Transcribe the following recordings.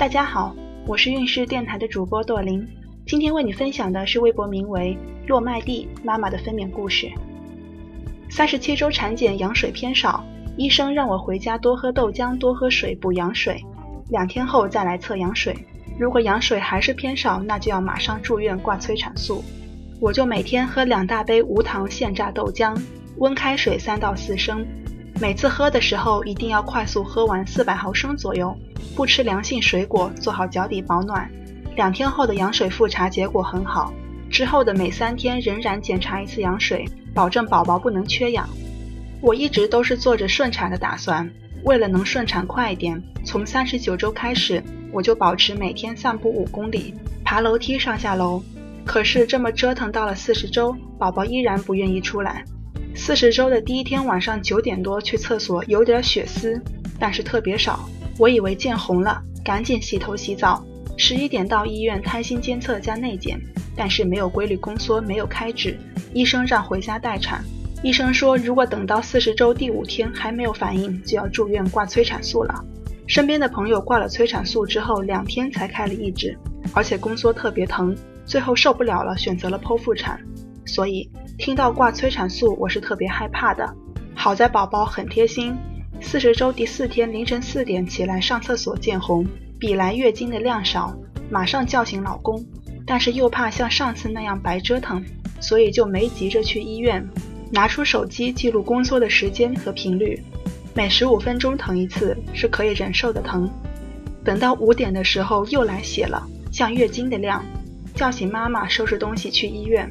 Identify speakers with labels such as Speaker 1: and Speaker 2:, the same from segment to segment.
Speaker 1: 大家好，我是运势电台的主播朵琳，今天为你分享的是微博名为“落麦地妈妈”的分娩故事。三十七周产检，羊水偏少，医生让我回家多喝豆浆，多喝水补羊水，两天后再来测羊水。如果羊水还是偏少，那就要马上住院挂催产素。我就每天喝两大杯无糖现榨豆浆，温开水三到四升。每次喝的时候一定要快速喝完四百毫升左右，不吃凉性水果，做好脚底保暖。两天后的羊水复查结果很好，之后的每三天仍然检查一次羊水，保证宝宝不能缺氧。我一直都是做着顺产的打算，为了能顺产快一点，从三十九周开始我就保持每天散步五公里，爬楼梯上下楼。可是这么折腾到了四十周，宝宝依然不愿意出来。四十周的第一天晚上九点多去厕所，有点血丝，但是特别少。我以为见红了，赶紧洗头洗澡。十一点到医院胎心监测加内检，但是没有规律宫缩，没有开指，医生让回家待产。医生说，如果等到四十周第五天还没有反应，就要住院挂催产素了。身边的朋友挂了催产素之后，两天才开了一指，而且宫缩特别疼，最后受不了了，选择了剖腹产。所以听到挂催产素，我是特别害怕的。好在宝宝很贴心，四十周第四天凌晨四点起来上厕所见红，比来月经的量少，马上叫醒老公，但是又怕像上次那样白折腾，所以就没急着去医院。拿出手机记录宫缩的时间和频率，每十五分钟疼一次是可以忍受的疼。等到五点的时候又来血了，像月经的量，叫醒妈妈收拾东西去医院。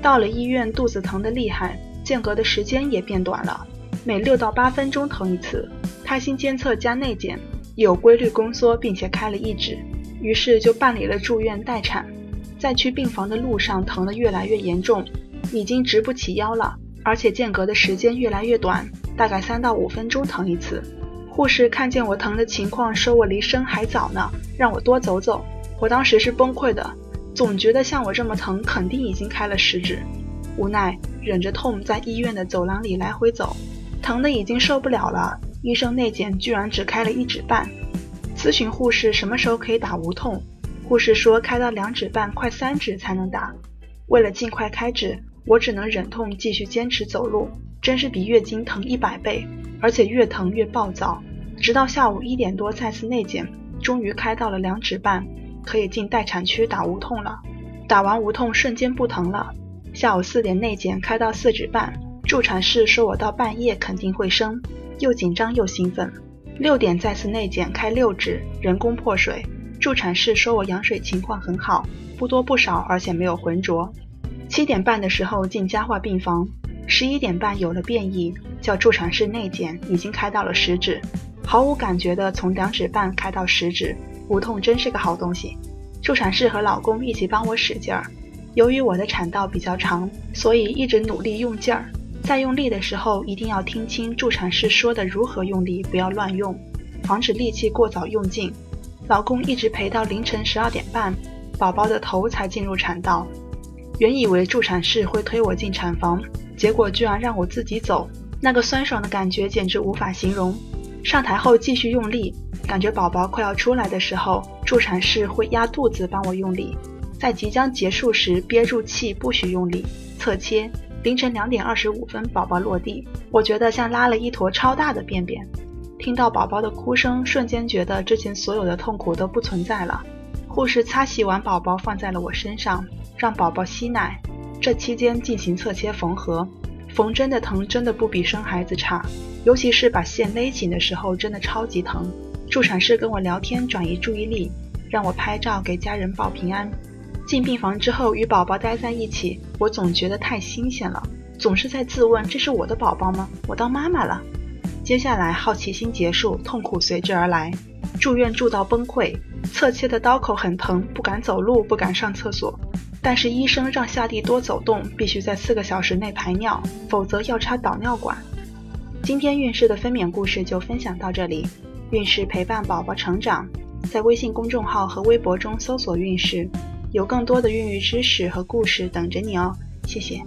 Speaker 1: 到了医院，肚子疼得厉害，间隔的时间也变短了，每六到八分钟疼一次。胎心监测加内检，有规律宫缩，并且开了一指，于是就办理了住院待产。在去病房的路上，疼得越来越严重，已经直不起腰了，而且间隔的时间越来越短，大概三到五分钟疼一次。护士看见我疼的情况，说我离生还早呢，让我多走走。我当时是崩溃的。总觉得像我这么疼，肯定已经开了十指。无奈忍着痛在医院的走廊里来回走，疼的已经受不了了。医生内检居然只开了一指半，咨询护士什么时候可以打无痛，护士说开到两指半，快三指才能打。为了尽快开指，我只能忍痛继续坚持走路，真是比月经疼一百倍，而且越疼越暴躁。直到下午一点多再次内检，终于开到了两指半。可以进待产区打无痛了，打完无痛瞬间不疼了。下午四点内检开到四指半，助产士说我到半夜肯定会生，又紧张又兴奋。六点再次内检开六指，人工破水，助产士说我羊水情况很好，不多不少，而且没有浑浊。七点半的时候进加化病房，十一点半有了变异，叫助产士内检，已经开到了十指，毫无感觉的从两指半开到十指。无痛真是个好东西，助产士和老公一起帮我使劲儿。由于我的产道比较长，所以一直努力用劲儿。在用力的时候，一定要听清助产士说的如何用力，不要乱用，防止力气过早用尽。老公一直陪到凌晨十二点半，宝宝的头才进入产道。原以为助产士会推我进产房，结果居然让我自己走，那个酸爽的感觉简直无法形容。上台后继续用力。感觉宝宝快要出来的时候，助产士会压肚子帮我用力，在即将结束时憋住气不许用力。侧切，凌晨两点二十五分，宝宝落地，我觉得像拉了一坨超大的便便。听到宝宝的哭声，瞬间觉得之前所有的痛苦都不存在了。护士擦洗完宝宝，放在了我身上，让宝宝吸奶。这期间进行侧切缝合，缝针的疼真的不比生孩子差，尤其是把线勒紧的时候，真的超级疼。助产士跟我聊天，转移注意力，让我拍照给家人报平安。进病房之后，与宝宝待在一起，我总觉得太新鲜了，总是在自问：这是我的宝宝吗？我当妈妈了。接下来好奇心结束，痛苦随之而来。住院住到崩溃，侧切的刀口很疼，不敢走路，不敢上厕所。但是医生让下地多走动，必须在四个小时内排尿，否则要插导尿管。今天孕势的分娩故事就分享到这里。孕势陪伴宝宝成长，在微信公众号和微博中搜索“孕势”，有更多的孕育知识和故事等着你哦。谢谢。